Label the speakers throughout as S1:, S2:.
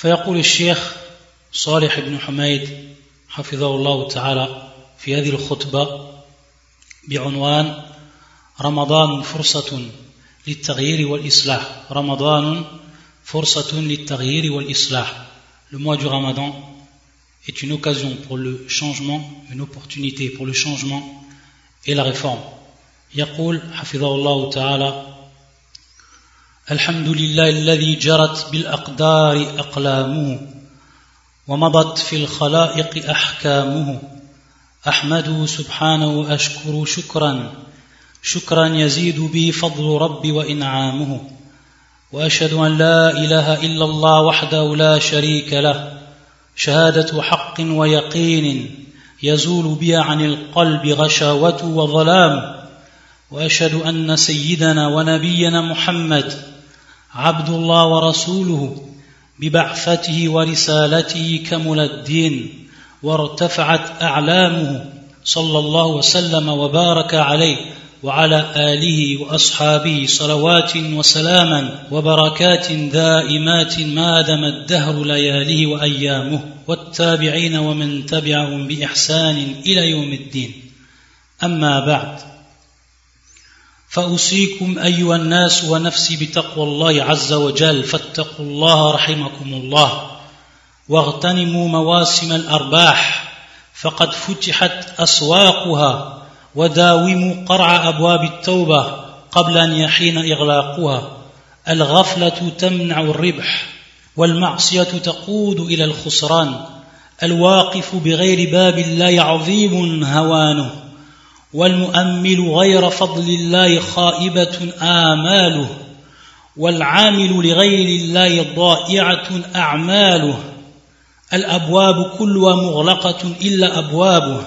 S1: فيقول الشيخ صالح بن حميد حفظه الله تعالى في هذه الخطبة بعنوان رمضان فرصة للتغيير والإصلاح رمضان فرصة للتغيير والإصلاح Le mois du Ramadan est une occasion pour le changement, une opportunité pour le changement et la réforme. يقول حفظه الله تعالى الحمد لله الذي جرت بالأقدار أقلامه ومضت في الخلائق أحكامه. أحمده سبحانه وأشكر شكرا. شكرا يزيد به فضل ربي وإنعامه. وأشهد أن لا إله إلا الله وحده لا شريك له. شهادة حق ويقين يزول بها عن القلب غشاوة وظلام وأشهد أن سيدنا ونبينا محمد عبد الله ورسوله ببعثته ورسالته كمل الدين وارتفعت أعلامه صلى الله وسلم وبارك عليه وعلى آله وأصحابه صلوات وسلاما وبركات دائمات ما دم الدهر لياليه وأيامه والتابعين ومن تبعهم بإحسان إلى يوم الدين. أما بعد فأوصيكم أيها الناس ونفسي بتقوى الله عز وجل فاتقوا الله رحمكم الله واغتنموا مواسم الأرباح فقد فتحت أسواقها وداوموا قرع أبواب التوبة قبل أن يحين إغلاقها. الغفلة تمنع الربح والمعصية تقود إلى الخسران. الواقف بغير باب الله عظيم هوانه. والمؤمل غير فضل الله خائبة آماله والعامل لغير الله ضائعة أعماله. الأبواب كلها مغلقة إلا أبوابه.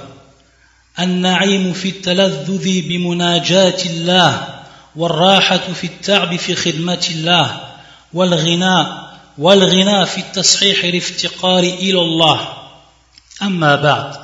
S1: النعيم في التلذذ بمناجاة الله والراحة في التعب في خدمة الله والغناء والغناء في التصحيح الافتقار إلى الله. أما بعد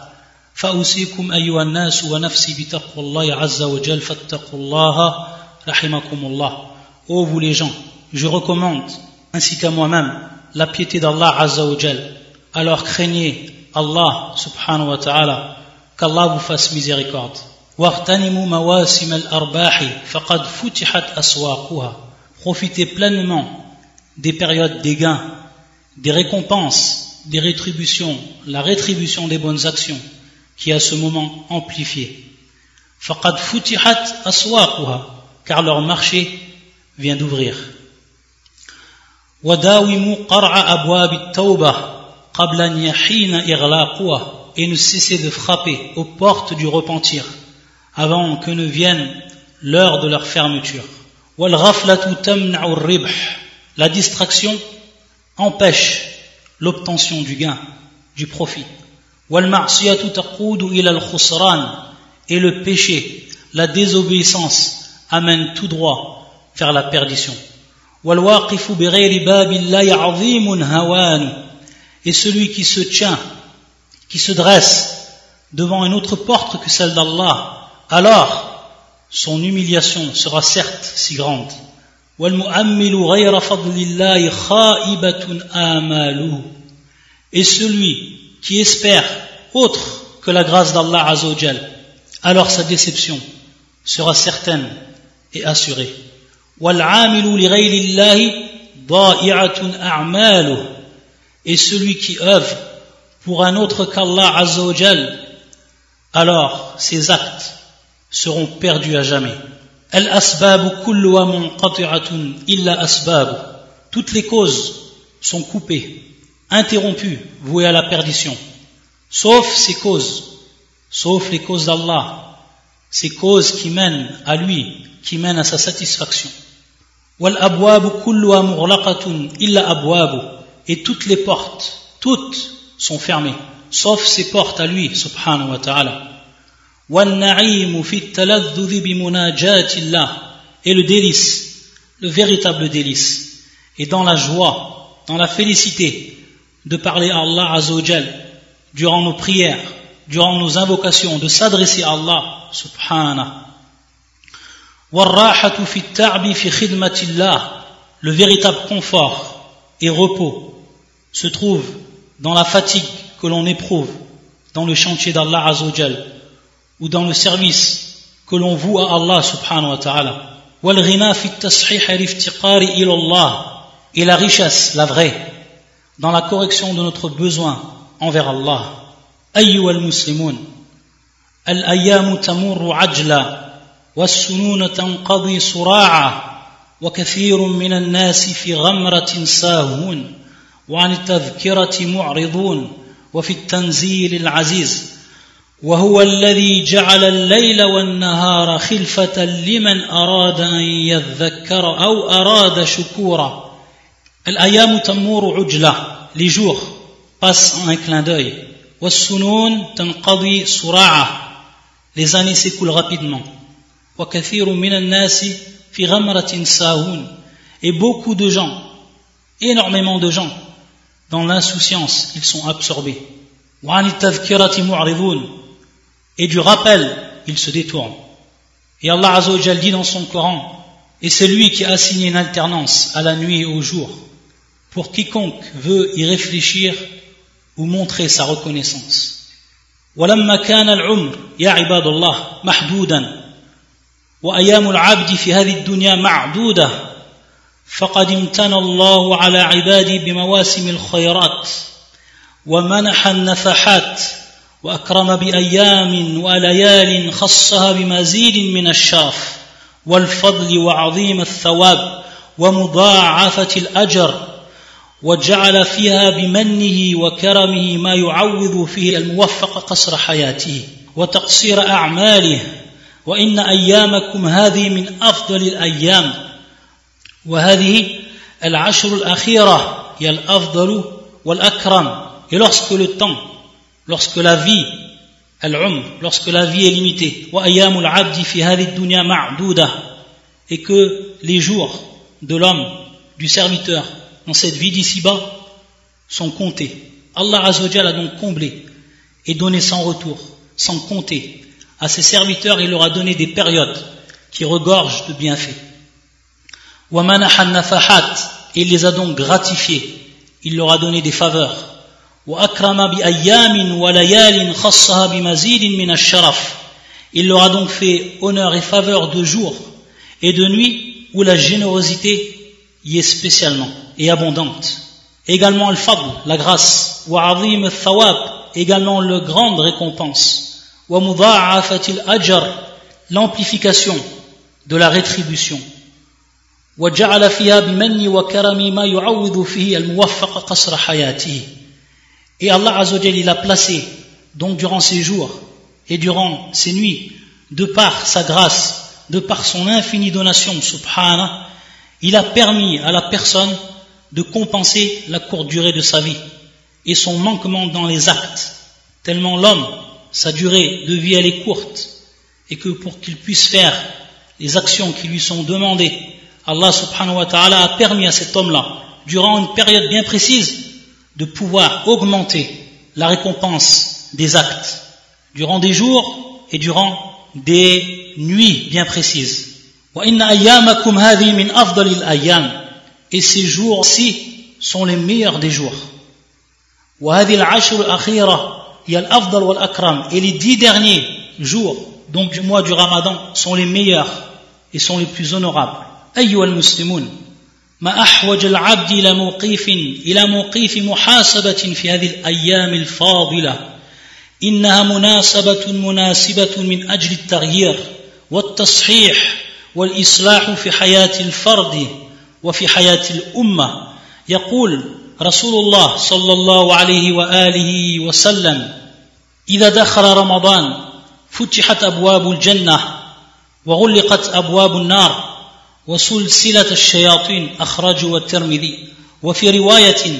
S1: فأوصيكم أيها الناس ونفسي بتقوى الله عز وجل فاتقوا الله رحمكم الله Ô vous les gens, je recommande, ainsi qu'à moi-même, la piété d'Allah Azza wa Jal. Alors craignez Allah subhanahu wa ta'ala, qu'Allah vous fasse miséricorde. واغتنموا مواسم الأرباح فقد فتحت أسواقها. Profitez pleinement des périodes des gains, des récompenses, des rétributions, la rétribution des bonnes actions qui est à ce moment amplifiée. فقد فتحت أسواقها car leur marché vient d'ouvrir. وداوموا قرع أبواب التوبة قبل أن يحين إغلاقها et ne cessez de frapper aux portes du repentir avant que ne vienne l'heure de leur fermeture. La distraction empêche l'obtention du gain, du profit. Et le péché, la désobéissance amène tout droit vers la perdition. Et celui qui se tient qui se dresse devant une autre porte que celle d'Allah, alors son humiliation sera certes si grande. Et celui qui espère autre que la grâce d'Allah Azzawajal, alors sa déception sera certaine et assurée. Et celui qui œuvre pour un autre qu'Allah Azzawajal, alors ces actes seront perdus à jamais. Toutes les causes sont coupées, interrompues, vouées à la perdition, sauf ces causes, sauf les causes d'Allah, ces causes qui mènent à lui, qui mènent à sa satisfaction. Et toutes les portes, toutes sont fermées, sauf ses portes à lui, subhanahu wa ta'ala. Et le délice, le véritable délice, est dans la joie, dans la félicité de parler à Allah Azzawajal durant nos prières, durant nos invocations, de s'adresser à Allah subhanahu. Le véritable confort et repos se trouve dans la fatigue que l'on éprouve dans le chantier d'Allah Azzawajal ou dans le service que l'on voue à Allah subhanahu wa ta'ala. Et la richesse, la vraie, dans la correction de notre besoin envers Allah. أيها المسلمون الأيام تمر عجلا والسنون تنقضي صراعا وكثير من الناس في غمرة ساهون وعن التذكرة معرضون وفي التنزيل العزيز وهو الذي جعل الليل والنهار خلفة لمن أراد أن يذكر أو أراد شكورا الأيام تمور عجلة les jours passent en un clin d'œil والسنون تنقضي صراعة les années s'écoulent rapidement وكثير من الناس في غمرة ساهون et beaucoup de gens énormément de gens dans l'insouciance ils sont absorbés وعن التذكرة معرضون et du rappel, il se détourne. Et Allah Azzawajal dit dans son Coran, et c'est lui qui a assigné une alternance à la nuit et au jour, pour quiconque veut y réfléchir ou montrer sa reconnaissance. ولما كان العمر يا عباد الله محدودا وايام العبد في هذه الدنيا معدوده فقد امتن الله على عباده بمواسم الخيرات ومنح النفحات واكرم بايام وليال خصها بمزيد من الشرف والفضل وعظيم الثواب ومضاعفه الاجر وجعل فيها بمنه وكرمه ما يعوض فيه الموفق قصر حياته وتقصير أعماله. وإن أيامكم هذه من أفضل الأيام. وهذه العشر الأخيرة هي الأفضل والأكرم. Et lorsque le temps lorsque la vie, lorsque la vie est limitée, et que les jours de l'homme, du serviteur, dans cette vie d'ici-bas, sont comptés. Allah Azzawajal a donc comblé et donné sans retour, sans compter. À ses serviteurs, il leur a donné des périodes qui regorgent de bienfaits. Et il les a donc gratifiés. Il leur a donné des faveurs. Il leur a donc fait honneur et faveur de jour et de nuit où la générosité y est spécialement et abondante. Également al-fadl, la grâce. Wa azim al-thawab, également le grande récompense. Wa mudha'afatil ajr, l'amplification de la rétribution. Wa ja'ala fiha bimanni wa karami ma yu'awwidhu fihi al-muwaffaq qasra hayatihi. Et Allah Azzawajal, il a placé, donc durant ses jours et durant ses nuits, de par sa grâce, de par son infinie donation, subhana, il a permis à la personne de compenser la courte durée de sa vie et son manquement dans les actes. Tellement l'homme, sa durée de vie, elle est courte et que pour qu'il puisse faire les actions qui lui sont demandées, Allah subhanahu wa ta'ala a permis à cet homme-là, durant une période bien précise, de pouvoir augmenter la récompense des actes durant des jours et durant des nuits bien précises. Et ces jours-ci sont les meilleurs des jours. Et les dix derniers jours, donc du mois du Ramadan, sont les meilleurs et sont les plus honorables. ما احوج العبد إلى موقيف إلى موقيف محاسبه في هذه الأيام الفاضله انها مناسبه مناسبه من أجل التغيير والتصحيح والاصلاح في حياه الفرد وفي حياة الأمة. يقول رسول الله صلى الله عليه وآله وسلم إذا دخل رمضان فتحت أبواب الجنة وغلقت أبواب النار وسلسلة الشياطين أخرجه الترمذي. وفي رواية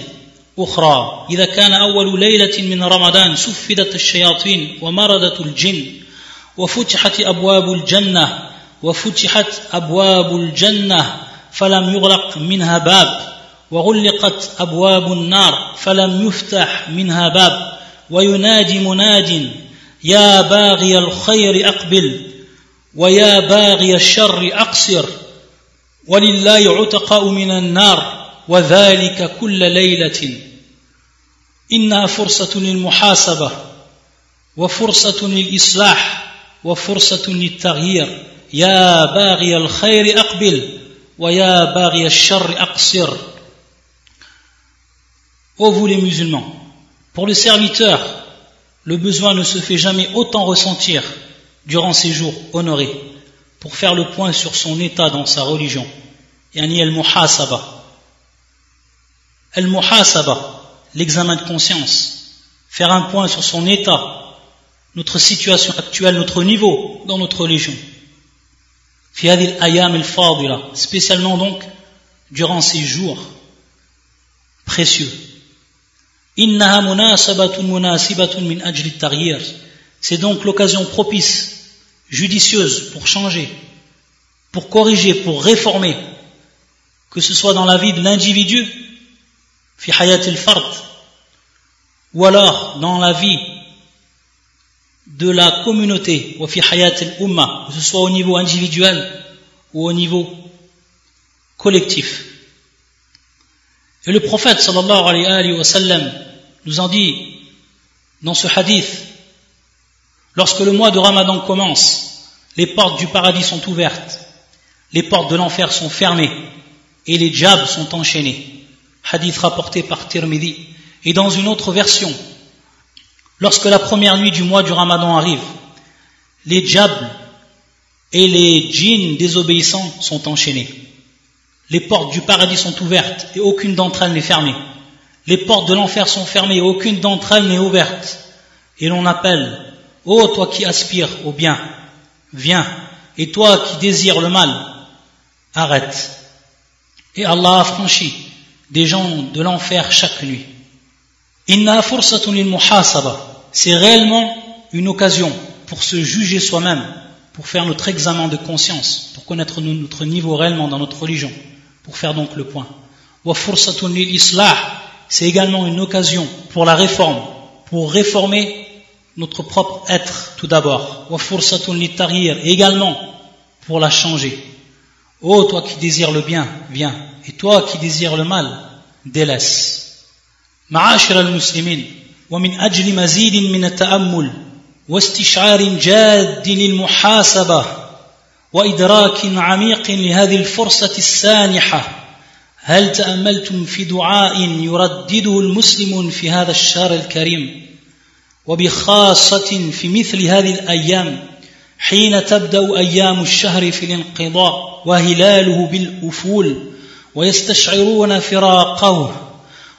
S1: أخرى إذا كان أول ليلة من رمضان سفدت الشياطين ومردت الجن وفتحت أبواب الجنة وفتحت أبواب الجنة فلم يغلق منها باب وغلقت أبواب النار فلم يفتح منها باب. وينادي مناد يا باغي الخير أقبل ويا باغي الشر أقصر. ولله عتقاء من النار وذلك كل ليلة. إنها فرصة للمحاسبة وفرصة للإصلاح وفرصة للتغيير. يا باغي الخير أقبل. ويا باغي الشر أقصر Ô vous les musulmans, pour le serviteur, le besoin ne se fait jamais autant ressentir durant ces jours honorés pour faire le point sur son état dans sa religion. Yani al-muhasaba. Al-muhasaba, l'examen de conscience. Faire un point sur son état, notre situation actuelle, notre niveau dans notre religion. Spécialement donc durant ces jours précieux. C'est donc l'occasion propice judicieuse pour changer, pour corriger, pour réformer, que ce soit dans la vie de l'individu, fi ou alors dans la vie de la communauté, que ce soit au niveau individuel ou au niveau collectif. Et le prophète sallallahu alayhi wa sallam nous en dit dans ce hadith Lorsque le mois de Ramadan commence, les portes du paradis sont ouvertes, les portes de l'enfer sont fermées et les djabs sont enchaînés. Hadith rapporté par Tirmidhi. Et dans une autre version, lorsque la première nuit du mois du Ramadan arrive, les djabs et les djinns désobéissants sont enchaînés. Les portes du paradis sont ouvertes et aucune d'entre elles n'est fermée. Les portes de l'enfer sont fermées et aucune d'entre elles n'est ouverte. Et l'on appelle Ô toi qui aspires au bien, viens. Et toi qui désires le mal, arrête. Et Allah a franchi des gens de l'enfer chaque nuit. C'est réellement une occasion pour se juger soi-même, pour faire notre examen de conscience, pour connaître notre niveau réellement dans notre religion, pour faire donc le point. C'est également une occasion pour la réforme, pour réformer notre propre être tout d'abord. Et également pour la changer. Ô toi qui désires le bien, viens. Et toi qui désires le mal, délaisse. معاشر المسلمين ومن أجل مزيد من التأمل واستشعار جاد للمحاسبة وإدراك عميق لهذه الفرصة السانحة هل تأملتم في دعاء يردده المسلم في هذا الشهر الكريم؟ وبخاصة في مثل هذه الأيام حين تبدأ أيام الشهر في الانقضاء وهلاله بالأفول ويستشعرون فراقه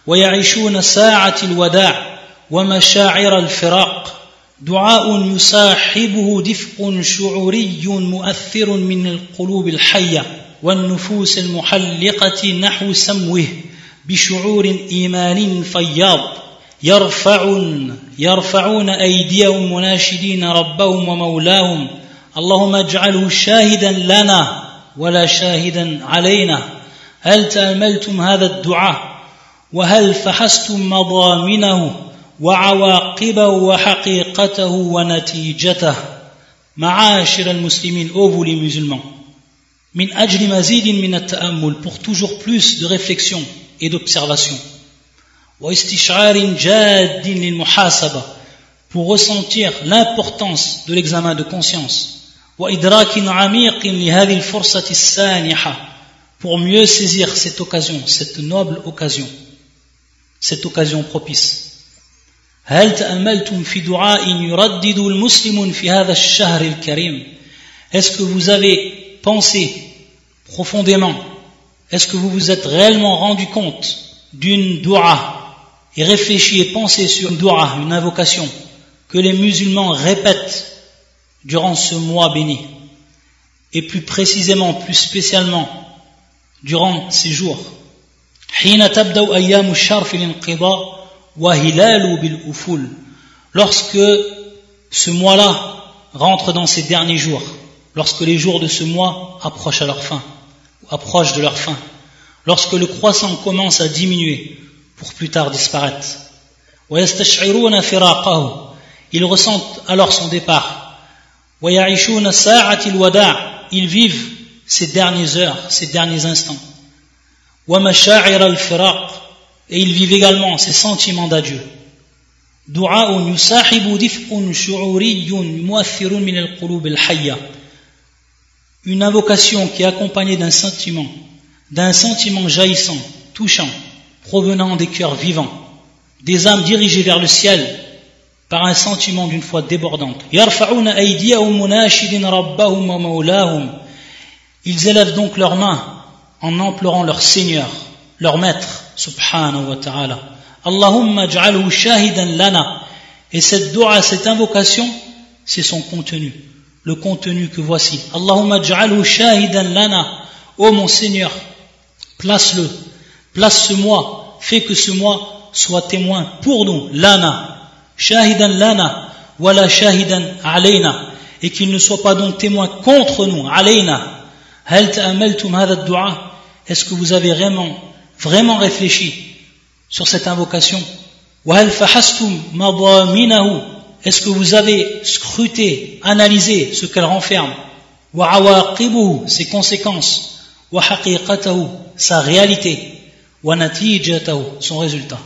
S1: ويعيشون ساعة الوداع ومشاعر الفراق. دعاء يصاحبه دفء شعوري مؤثر من القلوب الحية والنفوس المحلقة نحو سموه بشعور إيمان فياض. يرفعون يرفعون أيديهم مناشدين ربهم ومولاهم. اللهم اجعله شاهدا لنا ولا شاهدا علينا. هل تأملتم هذا الدعاء؟ وهل فحستم مضامنه وعواقبه وحقيقته ونتيجته معاشر المسلمين ô vous musulmans من أجل مزيد من التأمل pour toujours plus de réflexion et d'observation pour ressentir l'importance de l'examen de conscience pour mieux saisir cette occasion cette noble occasion cette occasion propice. Est-ce que vous avez pensé profondément? Est-ce que vous vous êtes réellement rendu compte d'une dua et réfléchis et pensez sur une dua, une invocation que les musulmans répètent durant ce mois béni? Et plus précisément, plus spécialement durant ces jours. Lorsque ce mois-là rentre dans ses derniers jours, lorsque les jours de ce mois approchent à leur fin, approchent de leur fin, lorsque le croissant commence à diminuer, pour plus tard disparaître. Ils ressentent alors son départ. Ils vivent ces dernières heures, ces derniers instants. Et ils vivent également ces sentiments d'adieu. Une invocation qui est accompagnée d'un sentiment, d'un sentiment jaillissant, touchant, provenant des cœurs vivants, des âmes dirigées vers le ciel par un sentiment d'une foi débordante. Ils élèvent donc leurs mains en implorant leur Seigneur, leur Maître, subhanahu wa ta'ala. Allahumma ja'alhu shahidan lana. Et cette dua, cette invocation, c'est son contenu. Le contenu que voici. Allahumma ja'alhu shahidan lana. Oh mon Seigneur, place-le, place ce mois, fais que ce mois soit témoin pour nous, lana, shahidan lana, wala shahidan alayna, et qu'il ne soit pas donc témoin contre nous, alayna. Hal ta'amaltum hadha dua? Est-ce que vous avez vraiment, vraiment réfléchi sur cette invocation Est-ce que vous avez scruté, analysé ce qu'elle renferme Ses conséquences Sa réalité Son résultat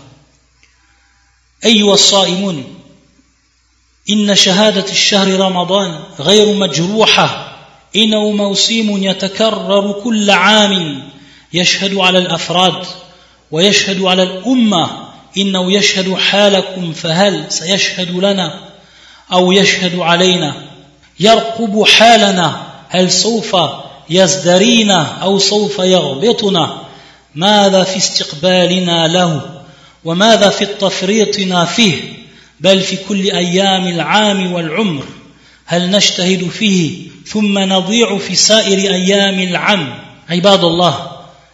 S1: أيها الصائمون إن شهادة الشهر رمضان غير مجروحة إنه موسم يتكرر كل عام يشهد على الأفراد ويشهد على الأمة إنه يشهد حالكم فهل سيشهد لنا أو يشهد علينا؟ يرقب حالنا هل سوف يزدرينا أو سوف يغبطنا؟ ماذا في استقبالنا له؟ وماذا في التفريطنا فيه؟ بل في كل أيام العام والعمر هل نجتهد فيه ثم نضيع في سائر أيام العام؟ عباد الله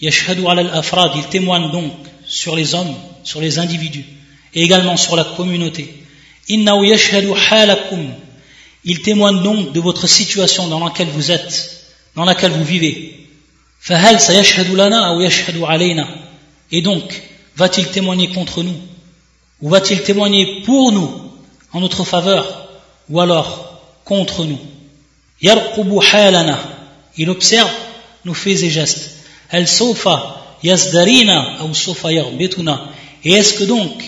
S1: il témoigne donc sur les hommes, sur les individus, et également sur la communauté. Il témoigne donc de votre situation dans laquelle vous êtes, dans laquelle vous vivez. Et donc, va-t-il témoigner contre nous? Ou va-t-il témoigner pour nous, en notre faveur, ou alors contre nous? Il observe nos faits et gestes. Et est-ce que donc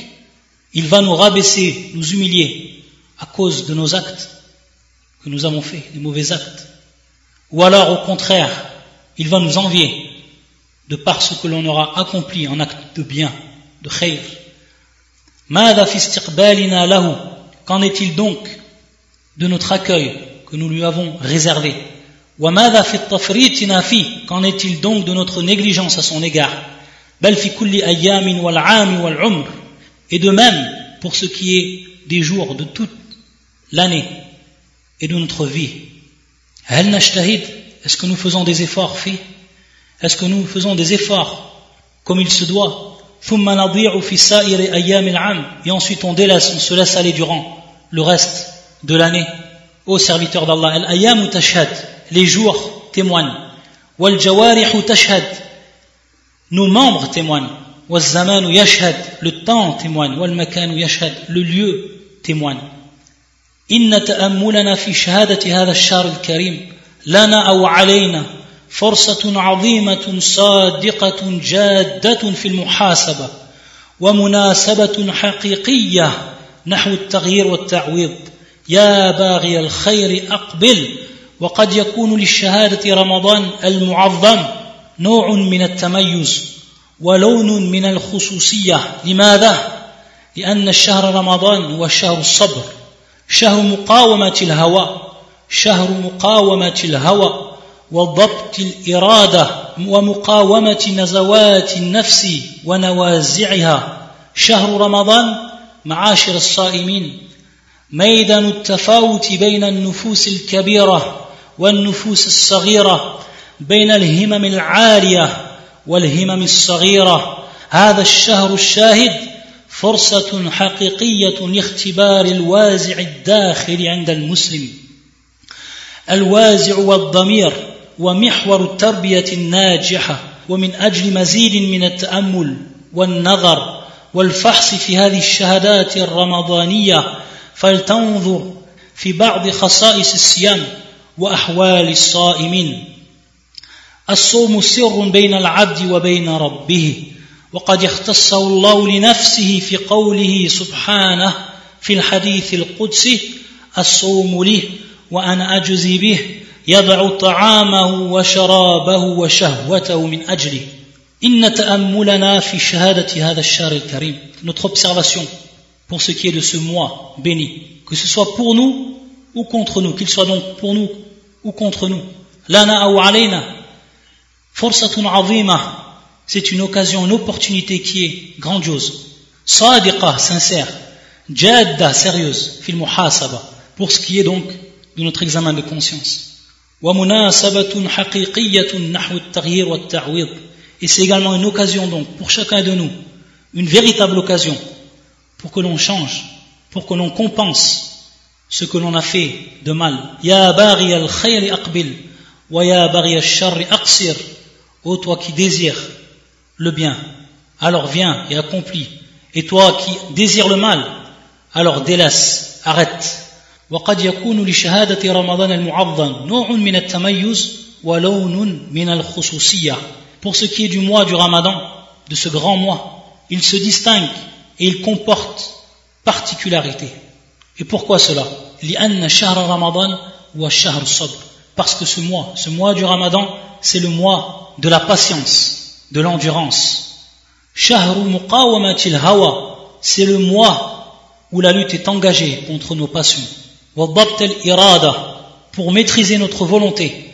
S1: il va nous rabaisser, nous humilier à cause de nos actes que nous avons faits, des mauvais actes? Ou alors au contraire, il va nous envier de par ce que l'on aura accompli en acte de bien, de khayr. Qu'en est-il donc de notre accueil que nous lui avons réservé? Qu'en est-il donc de notre négligence à son égard? Et de même pour ce qui est des jours de toute l'année et de notre vie. Est-ce que nous faisons des efforts faits Est-ce que nous faisons des efforts comme il se doit? Et ensuite on délaisse, on se laisse aller durant le reste de l'année. Ô serviteur d'Allah, les jours témoignent. nos membres témoignent. le temps témoigne. le lieu témoigne. إن تأملنا في شهادة هذا الشهر الكريم. لنا أو علينا فرصة عظيمة صادقة جادة في المحاسبة. ومناسبة حقيقية نحو التغيير والتعويض. يا باغي الخير أقبل. وقد يكون للشهادة رمضان المعظم نوع من التميز ولون من الخصوصية لماذا؟ لأن الشهر رمضان هو شهر الصبر شهر مقاومة الهوى شهر مقاومة الهوى وضبط الإرادة ومقاومة نزوات النفس ونوازعها شهر رمضان معاشر الصائمين ميدان التفاوت بين النفوس الكبيرة والنفوس الصغيرة بين الهمم العالية والهمم الصغيرة. هذا الشهر الشاهد فرصة حقيقية لاختبار الوازع الداخل عند المسلم. الوازع والضمير ومحور التربية الناجحة ومن أجل مزيد من التأمل والنظر والفحص في هذه الشهادات الرمضانية فلتنظر في بعض خصائص الصيام وأحوال الصائمين. الصوم سر بين العبد وبين ربه وقد اختصه الله لنفسه في قوله سبحانه في الحديث القدسي الصوم لي وأنا أجزي به يضع طعامه وشرابه وشهوته من أجله إن تأملنا في شهادة هذا الشهر الكريم. Notre observation pour ce qui est de ce mois béni. Que ce soit pour nous ou contre nous qu'il soit donc pour nous ou contre nous. Lana ou alayna. Forsatun azima. C'est une occasion, une opportunité qui est grandiose. Sadiqa, sincère. Jadda, sérieuse. Fil muhasaba. Pour ce qui est donc de notre examen de conscience. Wa munasabatun haqiqiyatun nahwu at-taghyir wa ta'wid. Et c'est également une occasion donc pour chacun de nous, une véritable occasion pour que l'on change, pour que l'on compense ce que l'on a fait de mal. Ya bari al khayri aqbil, wa ya bari al sharri aqsir. Ô toi qui désires le bien, alors viens et accomplis. Et toi qui désires le mal, alors délaisse, arrête. وقد يكون لشهادة رمضان المعظم نوع من التميز ولون من الخصوصية. Pour ce qui est du mois du Ramadan, de ce grand mois, il se distingue et il comporte particularité. Et pourquoi cela Parce que ce mois, ce mois du Ramadan, c'est le mois de la patience, de l'endurance. C'est le mois où la lutte est engagée contre nos passions. Pour maîtriser notre volonté.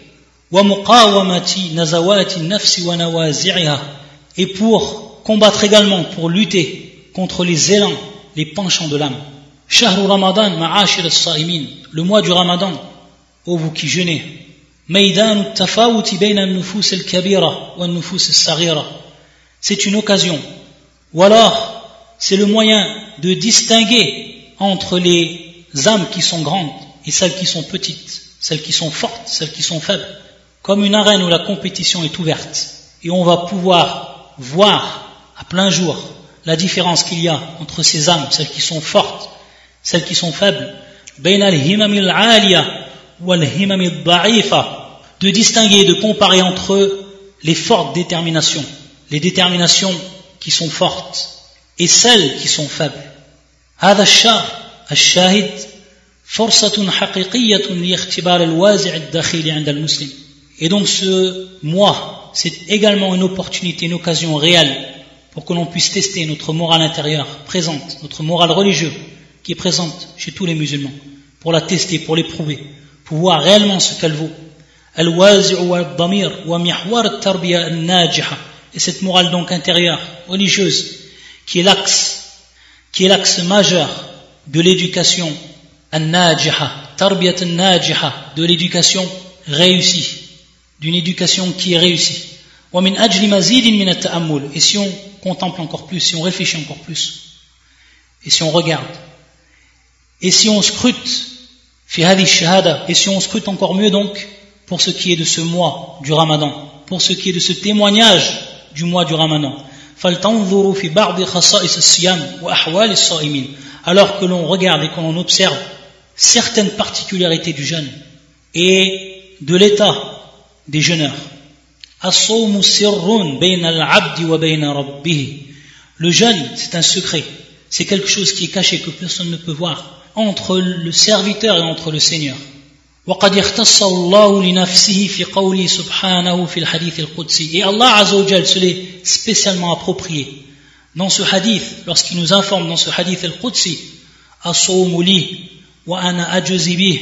S1: Et pour combattre également, pour lutter contre les élans, les penchants de l'âme. Shahru Ramadan le mois du Ramadan, ô vous qui jeûnez, c'est une occasion. Ou alors c'est le moyen de distinguer entre les âmes qui sont grandes et celles qui sont petites celles qui sont fortes, celles qui sont faibles comme une arène où la compétition est ouverte. Et on va pouvoir voir à plein jour la différence qu'il y a entre ces âmes, celles qui sont fortes, celles qui sont faibles de distinguer, de comparer entre eux les fortes déterminations, les déterminations qui sont fortes et celles qui sont faibles. هذا الشهر الشاهد فرصة حقيقية لاختبار الوازع الداخلي عند المسلم. Et donc ce mois, c'est également une opportunité, une occasion réelle pour que l'on puisse tester notre morale intérieure présente, notre morale religieuse qui est présente chez tous les musulmans, pour la tester, pour l'éprouver, pour voir réellement ce qu'elle vaut. et cette morale donc intérieure, religieuse, qui est l'axe, qui est l'axe majeur de l'éducation de l'éducation réussie, d'une éducation qui est réussie. Et si on contemple encore plus, si on réfléchit encore plus, et si on regarde, et si on scrute, et si on scrute encore mieux donc, pour ce qui est de ce mois du Ramadan, pour ce qui est de ce témoignage du mois du Ramadan. Alors que l'on regarde et que l'on observe certaines particularités du jeûne et de l'état des jeûneurs. Le jeûne, c'est un secret, c'est quelque chose qui est caché, que personne ne peut voir, entre le serviteur et entre le Seigneur. وقد يختص الله لنفسه في قوله سبحانه في الحديث القدسي et Allah Azza wa Jal se l'est spécialement approprié dans ce hadith lorsqu'il nous informe dans ce hadith al-Qudsi الصوم لي وأنا أجزي به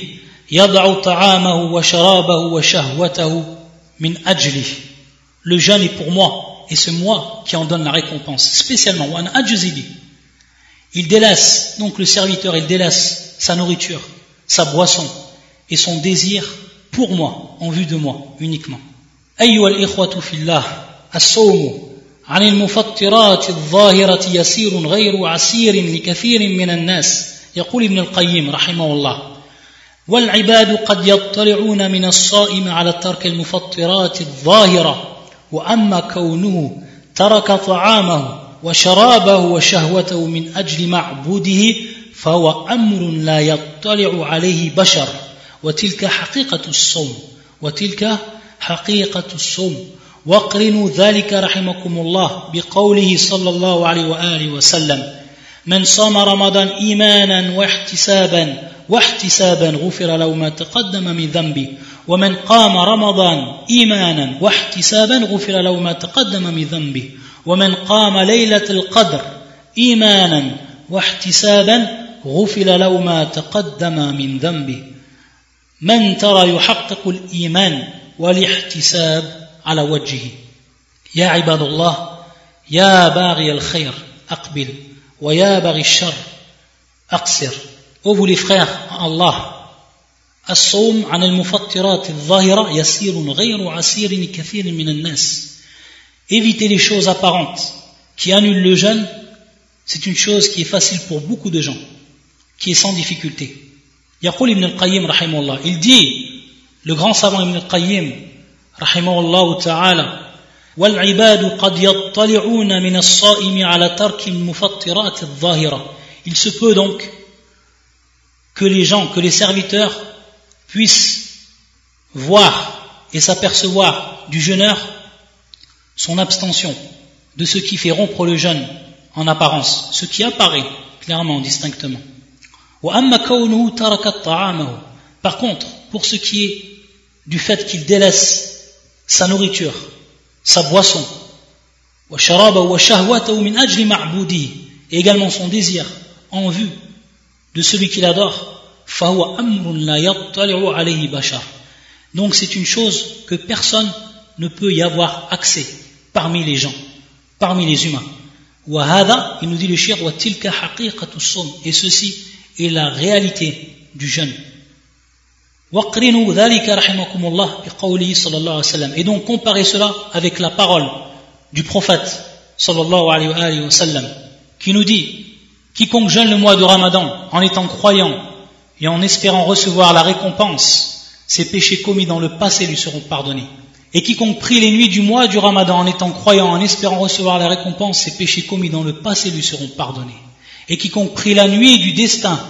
S1: يضع طعامه وشرابه وشهوته من أجله le jeûne est pour moi et c'est moi qui en donne la récompense spécialement وأنا أجزي به il délaisse donc le serviteur il délaisse sa nourriture sa boisson et son désir pour moi, en vue de moi uniquement. أيها الإخوة في الله الصوم عن المفطرات الظاهرة يسير غير عسير لكثير من الناس يقول ابن القيم رحمه الله والعباد قد يطلعون من الصائم على ترك المفطرات الظاهرة وأما كونه ترك طعامه وشرابه وشهوته من أجل معبوده فهو أمر لا يطلع عليه بشر. وتلك حقيقة الصوم وتلك حقيقة الصوم. واقرنوا ذلك رحمكم الله بقوله صلى الله عليه وآله وسلم من صام رمضان إيمانا واحتسابا واحتسابا غفر له ما تقدم من ذنبه. ومن قام رمضان إيمانا واحتسابا غفر له ما تقدم من ذنبه. ومن قام ليلة القدر إيمانا واحتسابا غفر له ما تقدم من ذنبه. من ترى يحقق الإيمان والاحتساب على وجهه. يا عباد الله يا باغي الخير أقبل ويا باغي الشر أقصر. Ô les frères, Allah, الصوم عن المفطرات الظاهرة يسير غير عسير لكثير من الناس. Éviter les choses apparentes qui annulent le jeûne, c'est une chose qui est facile pour beaucoup de gens, qui est sans difficulté. يقول ابن القيم رحمه الله il dit le grand savant Ibn al-Qayyim رحمه الله تعالى والعباد قد يطلعون من الصائم على ترك المفطرات الظاهرة il se peut donc que les gens, que les serviteurs puissent voir et s'apercevoir du jeûneur son abstention de ce qui fait rompre le jeûne en apparence, ce qui apparaît clairement, distinctement. Par contre, pour ce qui est du fait qu'il délaisse sa nourriture, sa boisson, et également son désir en vue de celui qui l'adore, donc c'est une chose que personne ne peut y avoir accès parmi les gens, parmi les humains. Il nous dit le shir, et ceci est la réalité du jeûne. Et donc comparez cela avec la parole du prophète sallallahu alayhi wa sallam qui nous dit Quiconque jeûne le mois de Ramadan en étant croyant et en espérant recevoir la récompense, ses péchés commis dans le passé lui seront pardonnés. Et quiconque prie les nuits du mois du Ramadan en étant croyant, en espérant recevoir la récompense, ses péchés commis dans le passé lui seront pardonnés. Et quiconque prie la nuit du destin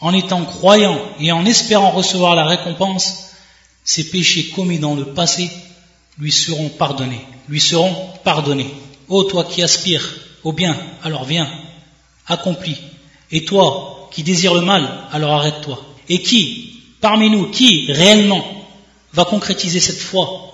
S1: en étant croyant et en espérant recevoir la récompense, ses péchés commis dans le passé lui seront pardonnés. Lui seront pardonnés. Ô toi qui aspires au bien, alors viens, accompli. Et toi qui désires le mal, alors arrête-toi. Et qui, parmi nous, qui réellement va concrétiser cette foi,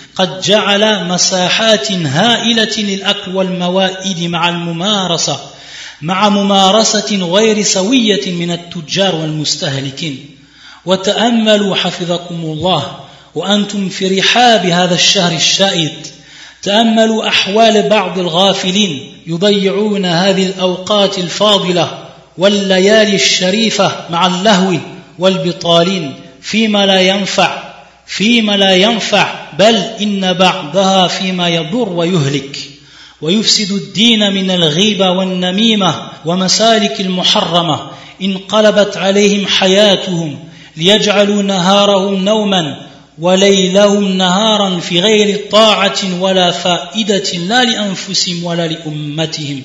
S1: قد جعل مساحات هائلة للأكل والموائد مع الممارسة مع ممارسة غير سوية من التجار والمستهلكين. وتأملوا حفظكم الله وأنتم في رحاب هذا الشهر الشائد. تأملوا أحوال بعض الغافلين يضيعون هذه الأوقات الفاضلة والليالي الشريفة مع اللهو والبطالين فيما لا ينفع فيما لا ينفع بل إن بعضها فيما يضر ويهلك. ويفسد الدين من الغيبة والنميمة ومسالك المحرمة. انقلبت عليهم حياتهم ليجعلوا نهارهم نوما وليلهم نهارا في غير طاعة ولا فائدة لا لأنفسهم ولا لأمتهم.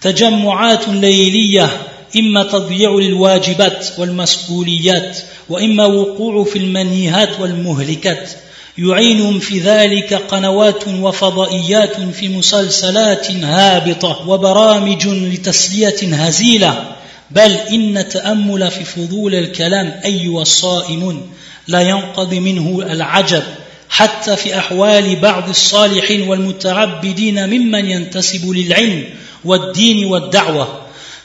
S1: تجمعات ليلية إما تضييع للواجبات والمسؤوليات وإما وقوع في المنيهات والمهلكات. يعينهم في ذلك قنوات وفضائيات في مسلسلات هابطة وبرامج لتسلية هزيلة. بل إن تأمل في فضول الكلام أيها الصائمون لا ينقضي منه العجب. حتى في أحوال بعض الصالحين والمتعبدين ممن ينتسب للعلم والدين والدعوة.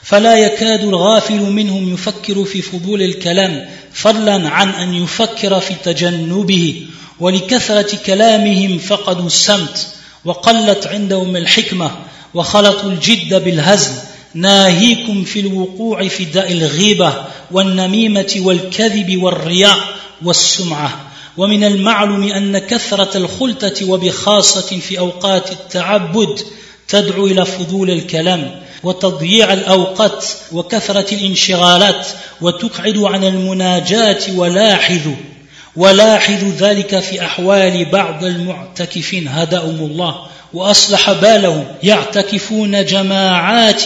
S1: فلا يكاد الغافل منهم يفكر في فضول الكلام فضلا عن أن يفكر في تجنبه ولكثرة كلامهم فقدوا السمت وقلت عندهم الحكمة وخلطوا الجد بالهزل ناهيكم في الوقوع في داء الغيبة والنميمة والكذب والرياء والسمعة. ومن المعلوم أن كثرة الخلطة وبخاصة في أوقات التعبد تدعو إلى فضول الكلام. وتضييع الأوقات وكثرة الانشغالات وتقعد عن المناجاة ولاحظوا ولاحظوا ذلك في أحوال بعض المعتكفين. هداهم الله وأصلح بالهم. يعتكفون جماعات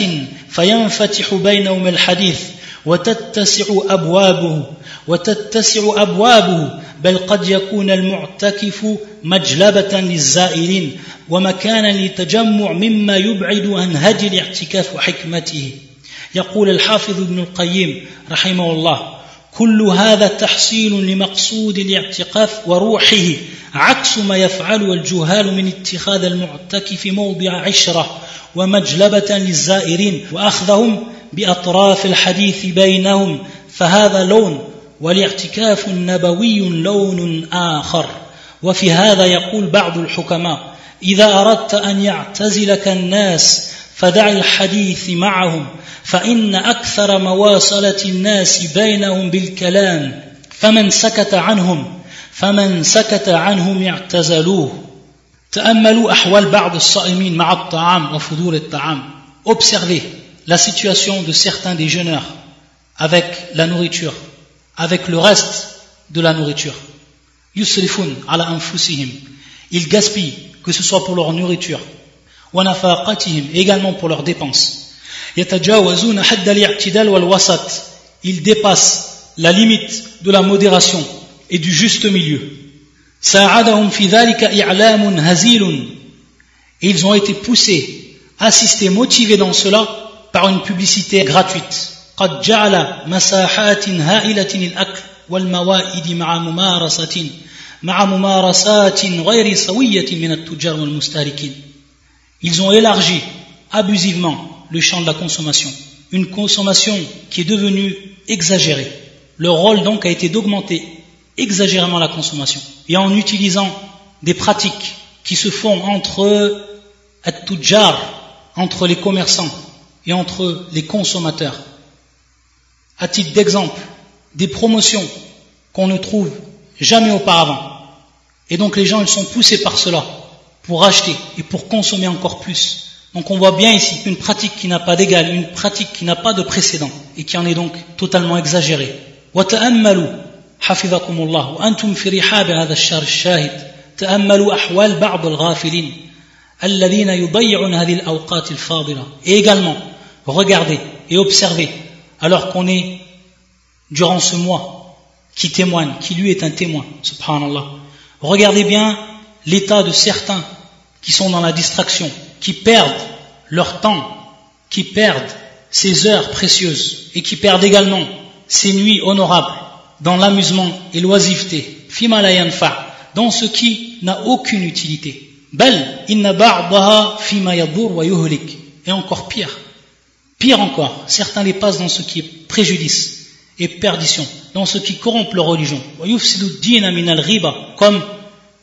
S1: فينفتح بينهم الحديث. وتتسع أبوابه وتتسع أبوابه بل قد يكون المعتكف مجلبة للزائرين ومكانا للتجمع مما يبعد عن هدي الاعتكاف وحكمته. يقول الحافظ ابن القيم رحمه الله كل هذا تحصيل لمقصود الاعتقاف وروحه عكس ما يفعله الجهال من اتخاذ المعتكف موضع عشرة ومجلبة للزائرين وأخذهم بأطراف الحديث بينهم فهذا لون والاعتكاف النبوي لون آخر. وفي هذا يقول بعض الحكماء إذا أردت أن يعتزلك الناس فدع الحديث معهم فإن أكثر مواصلة الناس بينهم بالكلام فمن سكت عنهم فمن سكت عنهم اعتزلوه. تأملوا أحوال بعض الصائمين مع الطعام وفضول الطعام. Observez. La situation de certains des jeûneurs avec la nourriture, avec le reste de la nourriture. Ils gaspillent, que ce soit pour leur nourriture, wa nafaqatihim, également pour leurs dépenses. Ils dépassent la limite de la modération et du juste milieu. Sa'adahum. Ils ont été poussés, assistés, motivés dans cela par une publicité gratuite. قد جعل مساحات هائلة للأكل والموائد مع ممارسة مع ممارسات غير سوية من التجار والمستهلكين. Ils ont élargi abusivement le champ de la consommation. Une consommation qui est devenue exagérée. Le rôle donc a été d'augmenter exagérément la consommation et en utilisant des pratiques qui se font entre at entre les commerçants et entre les consommateurs. À titre d'exemple, des promotions qu'on ne trouve jamais auparavant. Et donc les gens ils sont poussés par cela pour acheter et pour consommer encore plus. Donc on voit bien ici une pratique qui n'a pas d'égal, une pratique qui n'a pas de précédent et qui en est donc totalement exagérée. حفظكم الله وأنتم في رحاب هذا الشهر الشاهد تأملوا أحوال بعض الغافلين الذين يضيعون هذه الأوقات الفاضلة et également regardez et observez alors qu'on est durant ce mois qui témoigne qui lui est un témoin subhanallah regardez bien l'état de certains qui sont dans la distraction qui perdent leur temps qui perdent ces heures précieuses et qui perdent également ces nuits honorables dans l'amusement et l'oisiveté, dans ce qui n'a aucune utilité. Bel inna ba'daha fima wa yuhlik. Et encore pire. Pire encore, certains les passent dans ce qui est préjudice et perdition, dans ce qui corrompt leur religion. Wa yufsidu dina min al-ghiba, comme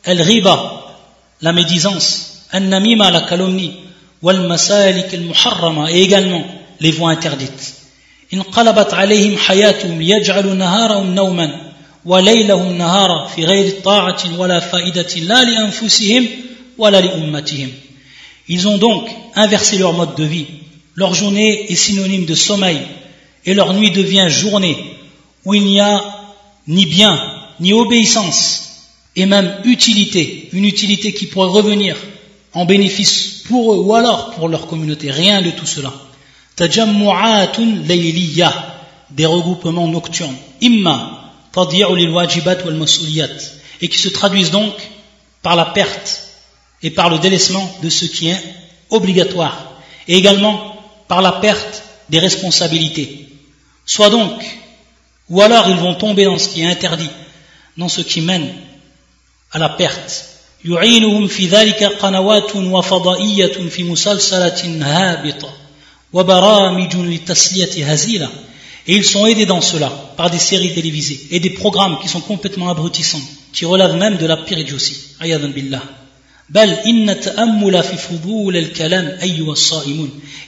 S1: al-ghiba, la médisance, al-namima, la calomnie, wal masalik al-muharrama, et également les voies interdites. انقلبت عليهم حياتهم ليجعلوا نهارهم نوما وليلهم نهارا في غير طاعة ولا فائدة لا لأنفسهم ولا لأمتهم Ils ont donc inversé leur mode de vie. leur journée est synonyme de sommeil et leur nuit devient journée où il n'y a ni bien, ni obéissance et même utilité, une utilité qui pourrait revenir en bénéfice pour eux ou alors pour leur communauté. Rien de tout cela. tajammu'atun layliyah, des regroupements nocturnes, imma tadi'u lil wajibat wal mas'uliyat, et qui se traduisent donc par la perte et par le délaissement de ce qui est obligatoire, et également par la perte des responsabilités. Soit donc, ou alors ils vont tomber dans ce qui est interdit, dans ce qui mène à la perte. يعينهم في ذلك قنوات وفضائية في مسلسلة هابطة Et ils sont aidés dans cela par des séries télévisées et des programmes qui sont complètement abrutissants, qui relèvent même de la pire idiotie. billah.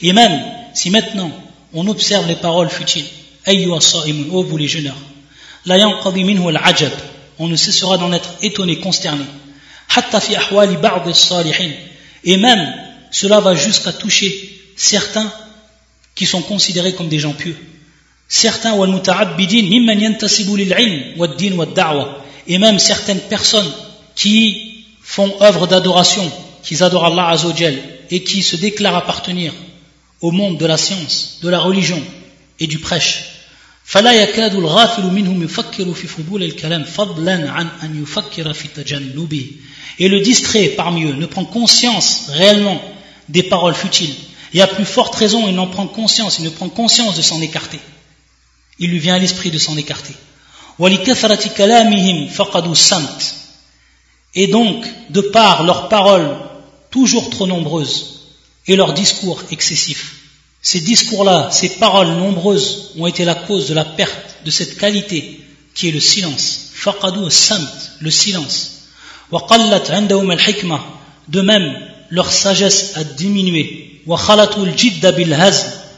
S1: Et même si maintenant on observe les paroles futiles, oh vous les jeûneurs, on ne cessera d'en être étonné, consterné. Et même cela va jusqu'à toucher certains qui sont considérés comme des gens pieux. Certains et même certaines personnes qui font œuvre d'adoration, qui adorent Allah Azzawajal et qui se déclarent appartenir au monde de la science, de la religion et du prêche. Et le distrait parmi eux ne prend conscience réellement des paroles futiles. Et à plus forte raison, il n'en prend conscience, il ne prend conscience de s'en écarter. Il lui vient à l'esprit de s'en écarter. Et donc, de par leurs paroles toujours trop nombreuses et leurs discours excessifs, ces discours-là, ces paroles nombreuses ont été la cause de la perte de cette qualité qui est le silence. le silence. De même, leur sagesse a diminué.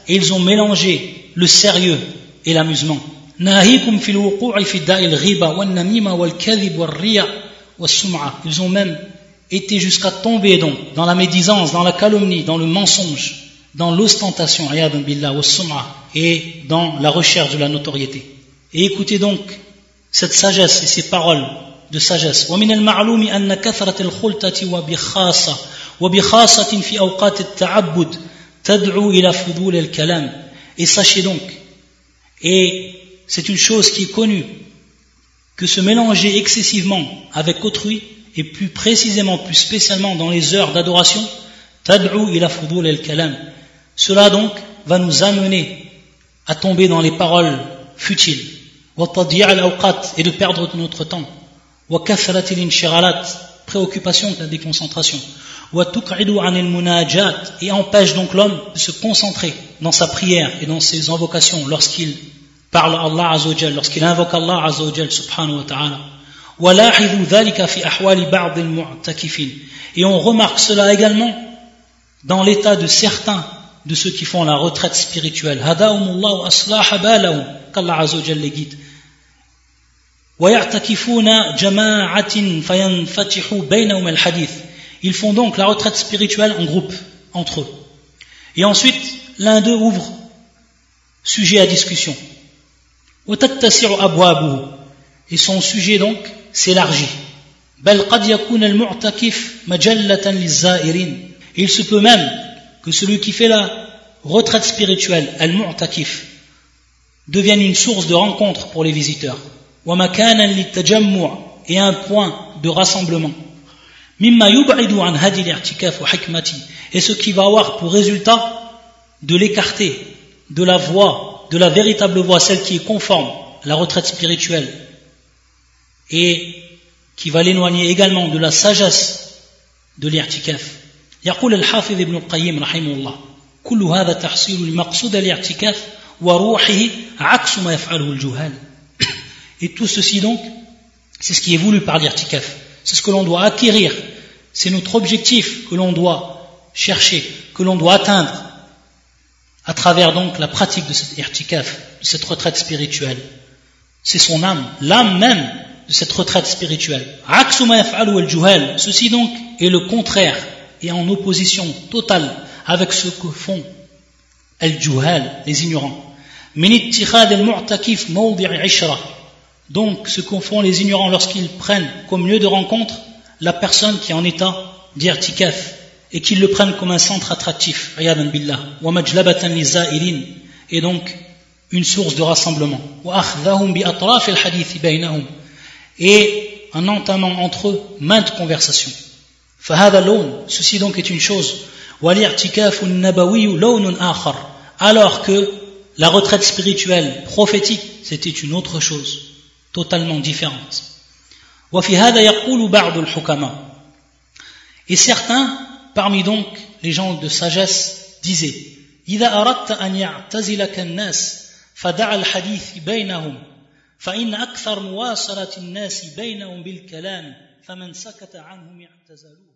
S1: Et ils ont mélangé le sérieux et l'amusement. Ils ont même été jusqu'à tomber donc dans la médisance, dans la calomnie, dans le mensonge, dans l'ostentation, et dans la recherche de la notoriété. Et écoutez donc cette sagesse et ces paroles de sagesse. ومن المعلوم أن كثرة الخلطة وبخاصة وبخاصة في أوقات التعبد تدعو إلى فضول الكلام. Et sachez donc, et c'est une chose qui est connue, que se mélanger excessivement avec autrui, et plus précisément, plus spécialement dans les heures d'adoration, tad'u ila fudul al-kalam. Cela donc va nous amener à tomber dans les paroles futiles, et de perdre notre temps. Préoccupation de la déconcentration. Et empêche donc l'homme de se concentrer dans sa prière et dans ses invocations lorsqu'il parle Allah Azzawajal, lorsqu'il invoque Allah Azzawajal subhanahu wa ta'ala et on remarque cela également dans l'état de certains de ceux qui font la retraite spirituelle. qu'Allah Azzawajal les guide. Ils font donc la retraite spirituelle en groupe, entre eux. Et ensuite, l'un d'eux ouvre sujet à discussion. Et son sujet donc s'élargit. il se peut même que celui qui fait la retraite spirituelle, al-mu'takif, devienne une source de rencontre pour les visiteurs. et un point de rassemblement. et ce qui va avoir pour résultat de l'écarter de la voie, de la véritable voie, celle qui est conforme à la retraite spirituelle et qui va l'éloigner également de la sagesse de l'irtikaf. يقول الحافظ ابن القيم رحمه الله كل هذا تحصيل لمقصود الاعتكاف وروحه عكس ما يفعله الجهال et tout ceci donc, c'est ce qui est voulu par l'irtikaf. C'est ce que l'on doit acquérir. C'est notre objectif que l'on doit chercher, que l'on doit atteindre à travers donc la pratique de cette irtikaf, de cette retraite spirituelle. C'est son âme, l'âme même de cette retraite spirituelle. Ceci donc est le contraire et en opposition totale avec ce que font les ignorants. Donc, ce qu'en font les ignorants lorsqu'ils prennent comme lieu de rencontre la personne qui est en état d'irtikaf et qu'ils le prennent comme un centre attractif, billah, et donc une source de rassemblement. Et en entamant entre eux maintes conversations. Ceci donc est une chose. Alors que la retraite spirituelle prophétique, c'était une autre chose totalement différentes. Et certains, parmi donc les gens de sagesse, disaient إذا أردت أن يعتزلك الناس فدع الحديث بينهم فإن أكثر مواصلة الناس بينهم بالكلام فمن سكت عنهم اعتزلوه